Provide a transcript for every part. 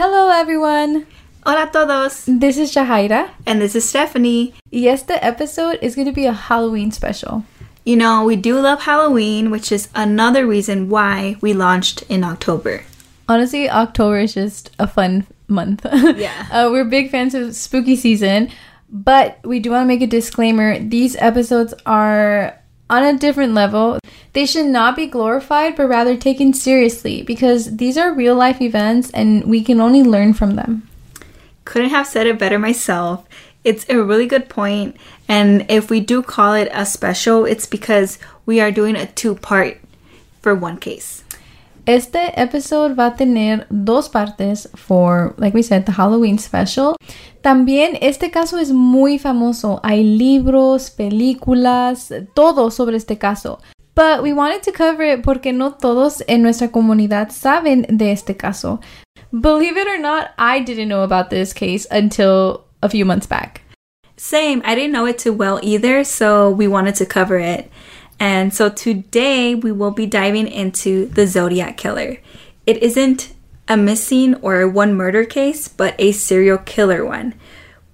Hello, everyone. Hola a todos. This is Jahaira, And this is Stephanie. Yes, the episode is going to be a Halloween special. You know, we do love Halloween, which is another reason why we launched in October. Honestly, October is just a fun month. Yeah. uh, we're big fans of spooky season, but we do want to make a disclaimer. These episodes are on a different level. They should not be glorified, but rather taken seriously because these are real life events and we can only learn from them. Couldn't have said it better myself. It's a really good point, and if we do call it a special, it's because we are doing a two part for one case. Este episode va a tener dos partes for, like we said, the Halloween special. También este caso es muy famoso. Hay libros, películas, todo sobre este caso. But we wanted to cover it porque no todos en nuestra comunidad saben de este caso. Believe it or not, I didn't know about this case until a few months back. Same, I didn't know it too well either, so we wanted to cover it. And so today we will be diving into the Zodiac Killer. It isn't a missing or one murder case, but a serial killer one.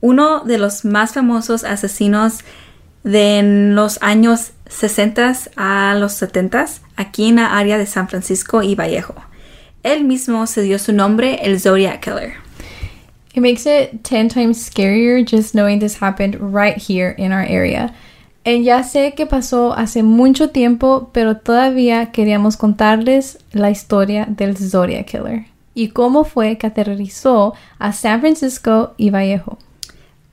Uno de los más famosos asesinos de los años 60 a los 70 aquí en la área de San Francisco y Vallejo. Él mismo se dio su nombre el Zodiac Killer. It makes it 10 times scarier just knowing this happened right here in our area. And ya sé que pasó hace mucho tiempo, pero todavía queríamos contarles la historia del Zodiac Killer y cómo fue que aterrorizó a San Francisco y Vallejo.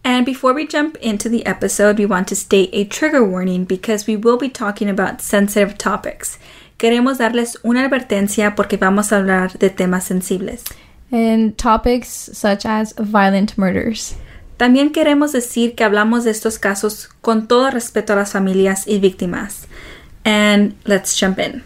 And before we jump into the episode, we want to state a trigger warning because we will be talking about sensitive topics. Queremos darles una advertencia porque vamos a hablar de temas sensibles. And topics such as violent murders. También queremos decir que hablamos de estos casos con todo respeto a las familias y víctimas. And let's jump in.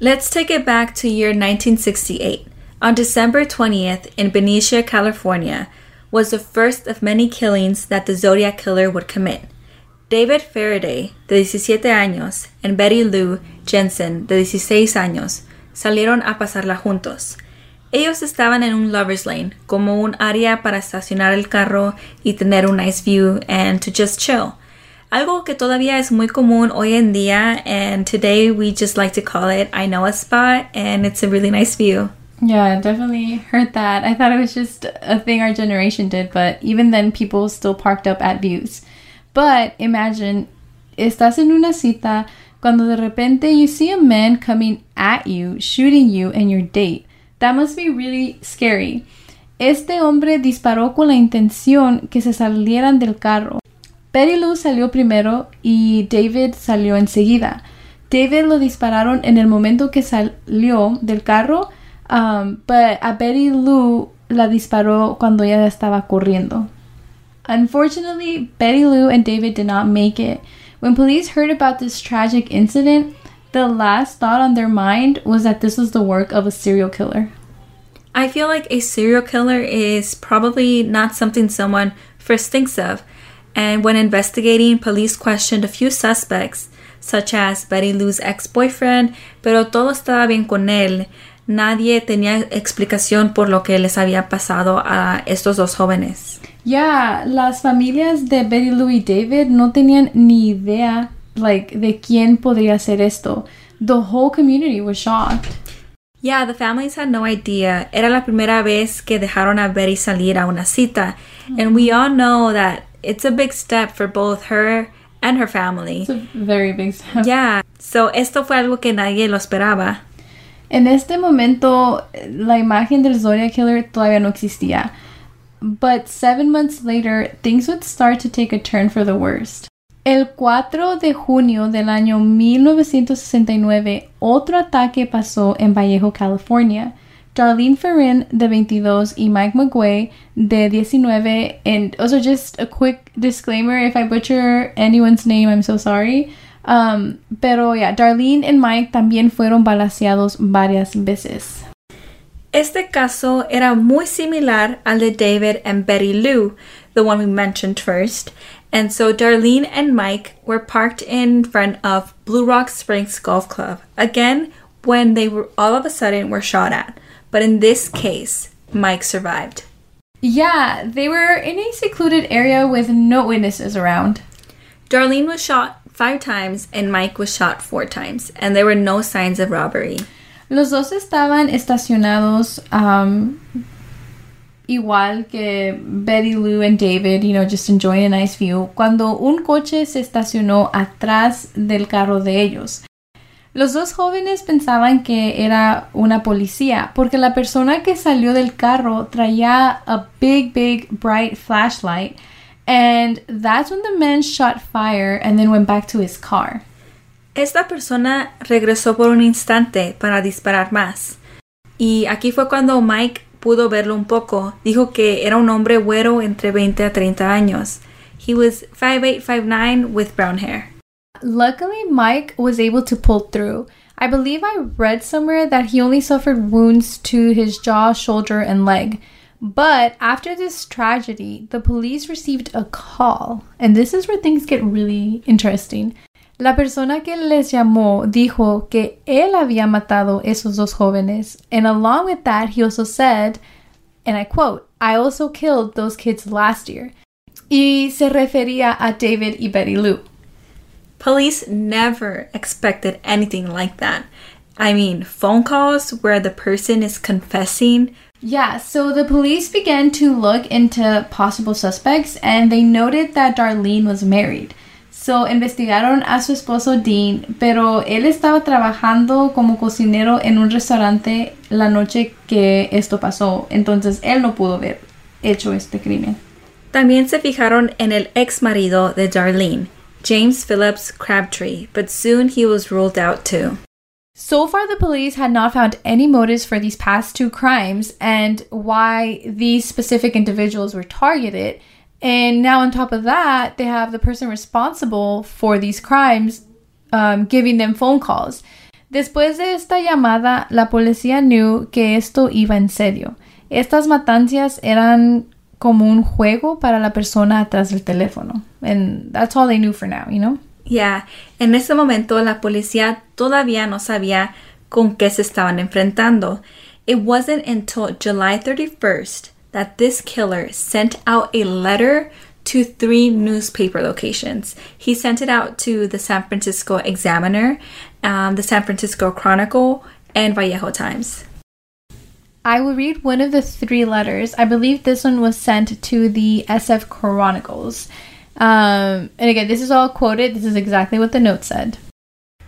Let's take it back to year 1968. On December 20th in Benicia, California, was the first of many killings that the Zodiac Killer would commit. David Faraday, de 17 años, and Betty Lou Jensen, de 16 años, salieron a pasarla juntos. Ellos estaban en un lover's lane, como un área para estacionar el carro y tener un nice view and to just chill. Algo que todavía es muy común hoy en día, and today we just like to call it I know a spot, and it's a really nice view. Yeah, definitely heard that. I thought it was just a thing our generation did, but even then, people still parked up at views. But imagine, estás en una cita cuando de repente you see a man coming at you, shooting you and your date. That must be really scary. Este hombre disparó con la intención que se salieran del carro. Betty Lou salió primero y David salió enseguida. David lo dispararon en el momento que salió del carro, um, but a Betty Lou la disparó cuando ella estaba corriendo. Unfortunately, Betty Lou and David did not make it. When police heard about this tragic incident, the last thought on their mind was that this was the work of a serial killer. I feel like a serial killer is probably not something someone first thinks of. And when investigating, police questioned a few suspects, such as Betty Lou's ex boyfriend, pero todo estaba bien con él. Nadie tenía explicación por lo que les había pasado a estos dos jóvenes. Yeah, las familias de Betty Lou y David no tenían ni idea like de quién podría hacer esto. The whole community was shocked. Yeah, the families had no idea. Era la primera vez que dejaron a Betty salir a una cita. And we all know that it's a big step for both her and her family. It's a very big step. Yeah, so esto fue algo que nadie lo esperaba. En este momento, la imagen del Zodiac Killer todavía no existía. But seven months later, things would start to take a turn for the worst. El 4 de junio del año 1969, otro ataque pasó en Vallejo, California. Darlene Ferrin, de 22, y Mike McGuay, de 19. And oh, also, just a quick disclaimer if I butcher anyone's name, I'm so sorry. Um, pero yeah, Darlene y Mike también fueron balaseados varias veces. Este caso era muy similar al de David and Betty Lou, the one we mentioned first. And so Darlene and Mike were parked in front of Blue Rock Springs Golf Club. Again, when they were all of a sudden were shot at. But in this case, Mike survived. Yeah, they were in a secluded area with no witnesses around. Darlene was shot five times and Mike was shot four times, and there were no signs of robbery. Los dos estaban estacionados um, igual que Betty Lou and David, you know, just enjoying a nice view, cuando un coche se estacionó atrás del carro de ellos. Los dos jóvenes pensaban que era una policía porque la persona que salió del carro traía a big, big, bright flashlight. And that's when the man shot fire and then went back to his car. Esta persona regresó por un instante para disparar más. Y aquí fue cuando Mike pudo verlo un poco. Dijo que era un hombre güero entre 20 a 30 años. He was 5'8", 5'9", with brown hair. Luckily, Mike was able to pull through. I believe I read somewhere that he only suffered wounds to his jaw, shoulder, and leg. But after this tragedy, the police received a call, and this is where things get really interesting. La persona que les llamó dijo que él había matado esos dos jóvenes, and along with that, he also said, and I quote, I also killed those kids last year. Y se refería a David y Betty Lou. Police never expected anything like that. I mean, phone calls where the person is confessing. Yeah, so the police began to look into possible suspects and they noted that Darlene was married. So investigaron a su esposo Dean, pero él estaba trabajando como cocinero en un restaurante la noche que esto pasó, entonces él no pudo haber hecho este crimen. También se fijaron en el ex marido de Darlene, James Phillips Crabtree, but soon he was ruled out too. So far, the police had not found any motives for these past two crimes and why these specific individuals were targeted. And now, on top of that, they have the person responsible for these crimes um, giving them phone calls. Después de esta llamada, la policía knew que esto iba en serio. Estas matancias eran como un juego para la persona atrás del teléfono. And that's all they knew for now, you know? Yeah. En ese momento la policía todavía no sabía con qué se estaban enfrentando. It wasn't until July 31st that this killer sent out a letter to three newspaper locations. He sent it out to the San Francisco Examiner, um, the San Francisco Chronicle, and Vallejo Times. I will read one of the three letters. I believe this one was sent to the SF Chronicles. Um, and again, this is all quoted. This is exactly what the note said.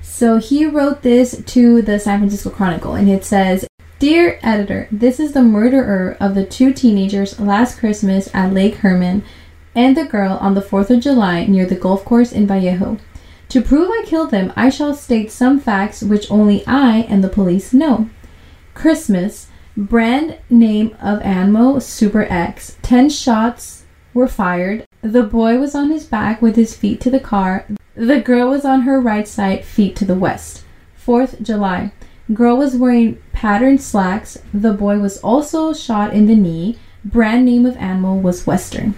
So he wrote this to the San Francisco Chronicle, and it says Dear editor, this is the murderer of the two teenagers last Christmas at Lake Herman and the girl on the 4th of July near the golf course in Vallejo. To prove I killed them, I shall state some facts which only I and the police know. Christmas, Brand name of Anmo Super X. Ten shots were fired. The boy was on his back with his feet to the car. The girl was on her right side, feet to the west. 4th July. Girl was wearing patterned slacks. The boy was also shot in the knee. Brand name of animal was Western.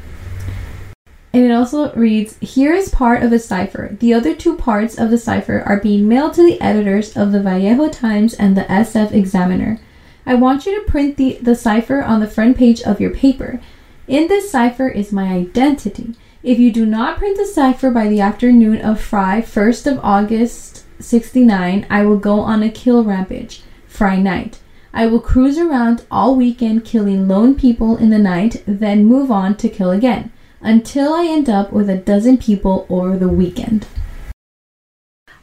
And it also reads Here is part of a cipher. The other two parts of the cipher are being mailed to the editors of the Vallejo Times and the SF Examiner. I want you to print the, the cipher on the front page of your paper. In this cipher is my identity. If you do not print the cipher by the afternoon of Fry, 1st of August 69, I will go on a kill rampage. Fry night. I will cruise around all weekend killing lone people in the night, then move on to kill again, until I end up with a dozen people over the weekend.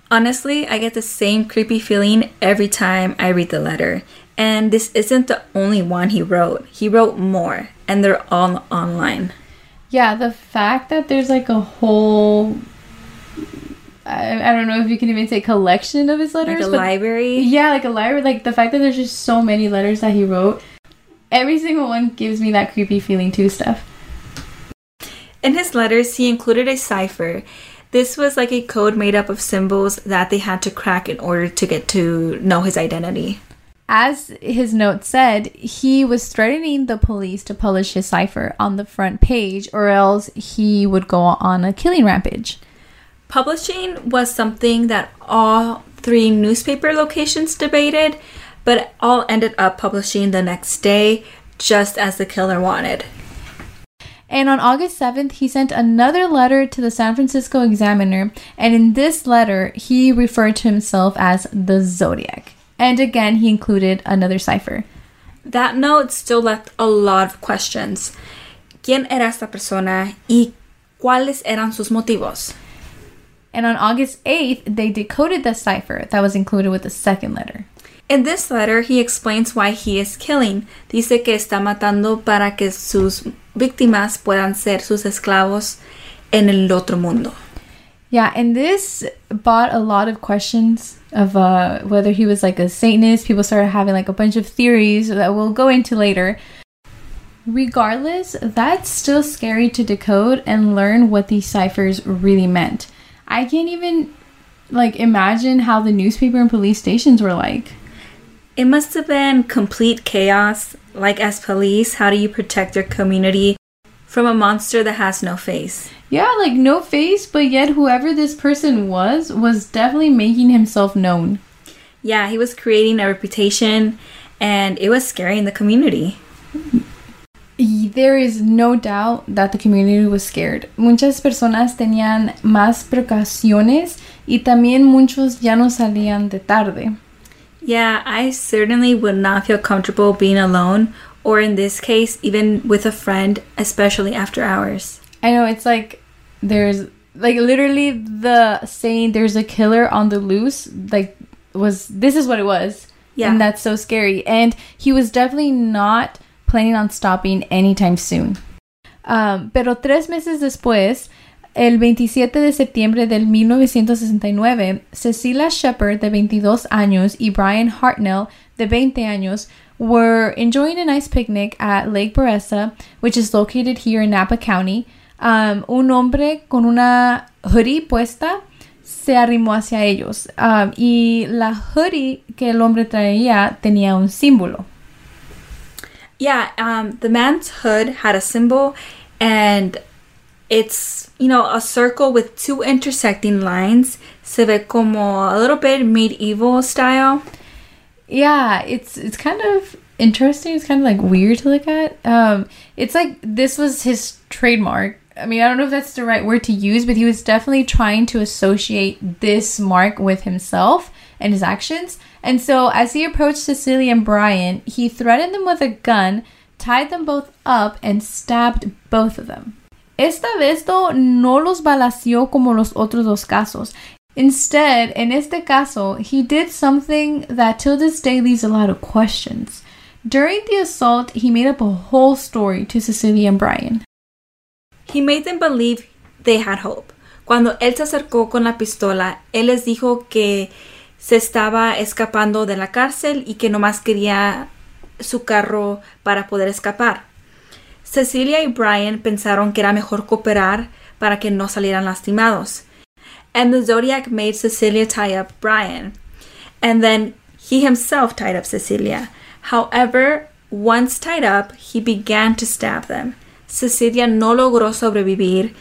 Honestly, I get the same creepy feeling every time I read the letter. And this isn't the only one he wrote. He wrote more, and they're all online. Yeah, the fact that there's like a whole I, I don't know if you can even say collection of his letters. Like a library? Yeah, like a library. Like the fact that there's just so many letters that he wrote. Every single one gives me that creepy feeling too, stuff. In his letters, he included a cipher This was like a code made up of symbols that they had to crack in order to get to know his identity. As his note said, he was threatening the police to publish his cipher on the front page or else he would go on a killing rampage. Publishing was something that all three newspaper locations debated, but all ended up publishing the next day, just as the killer wanted. And on August 7th, he sent another letter to the San Francisco Examiner, and in this letter, he referred to himself as the Zodiac. And again, he included another cipher. That note still left a lot of questions. ¿Quién era esta persona y cuáles eran sus motivos? And on August 8th, they decoded the cipher that was included with the second letter. In this letter, he explains why he is killing. Dice que está matando para que sus víctimas puedan ser sus esclavos en el otro mundo. Yeah, and this brought a lot of questions of uh, whether he was like a Satanist. People started having like a bunch of theories that we'll go into later. Regardless, that's still scary to decode and learn what these ciphers really meant. I can't even like imagine how the newspaper and police stations were like. It must have been complete chaos. Like, as police, how do you protect your community from a monster that has no face? Yeah, like no face, but yet whoever this person was was definitely making himself known. Yeah, he was creating a reputation and it was scaring the community. There is no doubt that the community was scared. Muchas personas tenían más precauciones y también muchos ya no salían de tarde. Yeah, I certainly would not feel comfortable being alone, or in this case, even with a friend, especially after hours. I know it's like there's like literally the saying there's a killer on the loose like was this is what it was. Yeah. And that's so scary. And he was definitely not planning on stopping anytime soon. Um, pero tres meses después, el 27 de septiembre del 1969, Cecelia Shepard, de 22 años, y Bryan Hartnell, de 20 años, were enjoying a nice picnic at Lake Berryessa, which is located here in Napa County. Um, un hombre con una hoodie puesta se arrimó hacia ellos um, y la hoodie que el hombre traía tenía un símbolo. Yeah, um, the man's hood had a symbol, and it's, you know, a circle with two intersecting lines. Se ve como a little bit medieval style. Yeah, it's it's kind of interesting. It's kind of like weird to look at. Um, it's like this was his trademark. I mean, I don't know if that's the right word to use, but he was definitely trying to associate this mark with himself and his actions. And so, as he approached Cecelia and Bryan, he threatened them with a gun, tied them both up, and stabbed both of them. Esta vez though, no los balació como los otros dos casos. Instead, in este caso, he did something that till this day leaves a lot of questions. During the assault, he made up a whole story to Cecilia and Brian. He made them believe they had hope. Cuando él se acercó con la pistola, él les dijo que se estaba escapando de la cárcel y que nomás quería su carro para poder escapar. Cecilia y Brian pensaron que era mejor cooperar para que no salieran lastimados. And the Zodiac made Cecelia tie up Bryan. And then he himself tied up Cecelia. However, once tied up, he began to stab them. Cecelia no logró sobrevivir,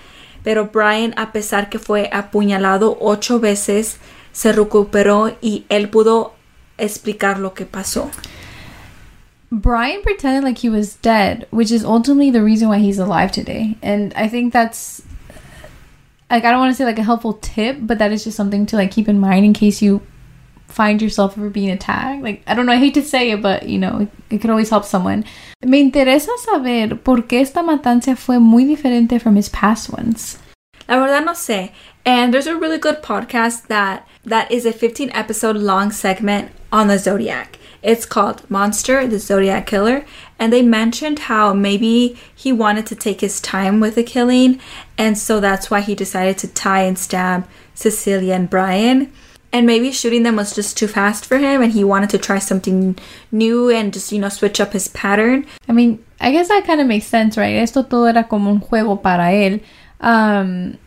pero Bryan, a pesar que fue apuñalado ocho veces, se recuperó y él pudo explicar lo que pasó. Bryan pretended like he was dead, which is ultimately the reason why he's alive today. And I think that's like I don't want to say like a helpful tip, but that is just something to like keep in mind in case you find yourself ever being attacked. Like I don't know, I hate to say it, but you know, it, it could always help someone. Me interesa saber por qué esta matanza fue muy diferente from his past ones. La verdad no sé. And there's a really good podcast that that is a 15 episode long segment on the Zodiac. It's called Monster, the Zodiac Killer, and they mentioned how maybe he wanted to take his time with the killing, and so that's why he decided to tie and stab Cecelia and Bryan. And maybe shooting them was just too fast for him, and he wanted to try something new and just, you know, switch up his pattern. I mean, I guess that kind of makes sense, right? Esto todo era como un juego para él. Um,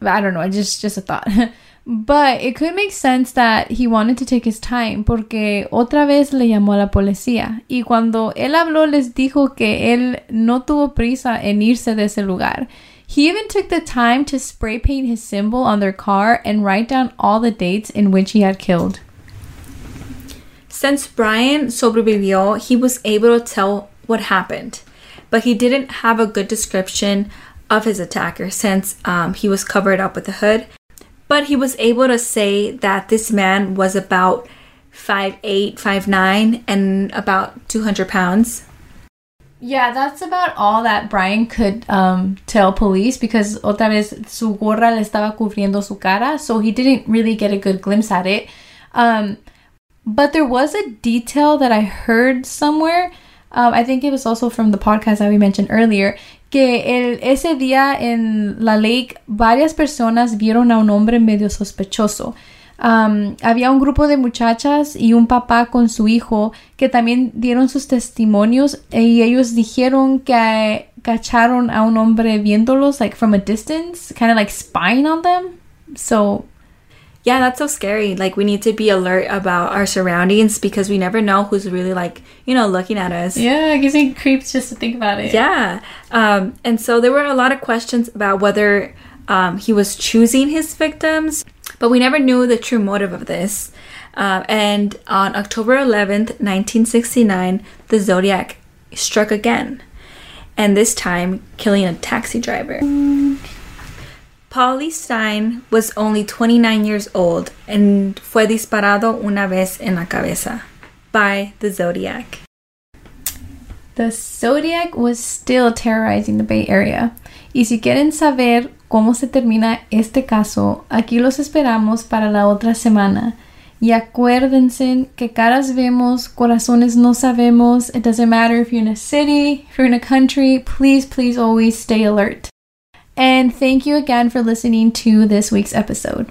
I don't know, just just a thought. But it could make sense that he wanted to take his time porque otra vez le llamó a la policía y cuando él habló les dijo que él no tuvo prisa en irse de ese lugar. He even took the time to spray paint his symbol on their car and write down all the dates in which he had killed. Since Bryan sobrevivió, he was able to tell what happened, but he didn't have a good description of his attacker since um, he was covered up with a hood. But he was able to say that this man was about 5'8, 5'9, and about 200 pounds. Yeah, that's about all that Bryan could um, tell police because otra vez su gorra le estaba cubriendo su cara, so he didn't really get a good glimpse at it. Um, but there was a detail that I heard somewhere. Um, I think it was also from the podcast that we mentioned earlier. Que el, ese día en la lake varias personas vieron a un hombre medio sospechoso. Había un grupo de muchachas y un papá con su hijo que también dieron sus testimonios y ellos dijeron que cacharon a un hombre viéndolos like from a distance, kind of like spying on them. So yeah, that's so scary. Like we need to be alert about our surroundings because we never know who's really like, you know, looking at us. Yeah, it gives me creeps just to think about it. Yeah. Um, and so there were a lot of questions about whether um, he was choosing his victims, but we never knew the true motive of this. Uh, and on October 11th, 1969, the Zodiac struck again, and this time killing a taxi driver. Paul Lee Stine was only 29 years old and fue disparado una vez en la cabeza by the Zodiac. The Zodiac was still terrorizing the Bay Area. Y si quieren saber cómo se termina este caso, aquí los esperamos para la otra semana. Y acuérdense que caras vemos, corazones no sabemos. It doesn't matter if you're in a city, if you're in a country, please, please always stay alert. And thank you again for listening to this week's episode.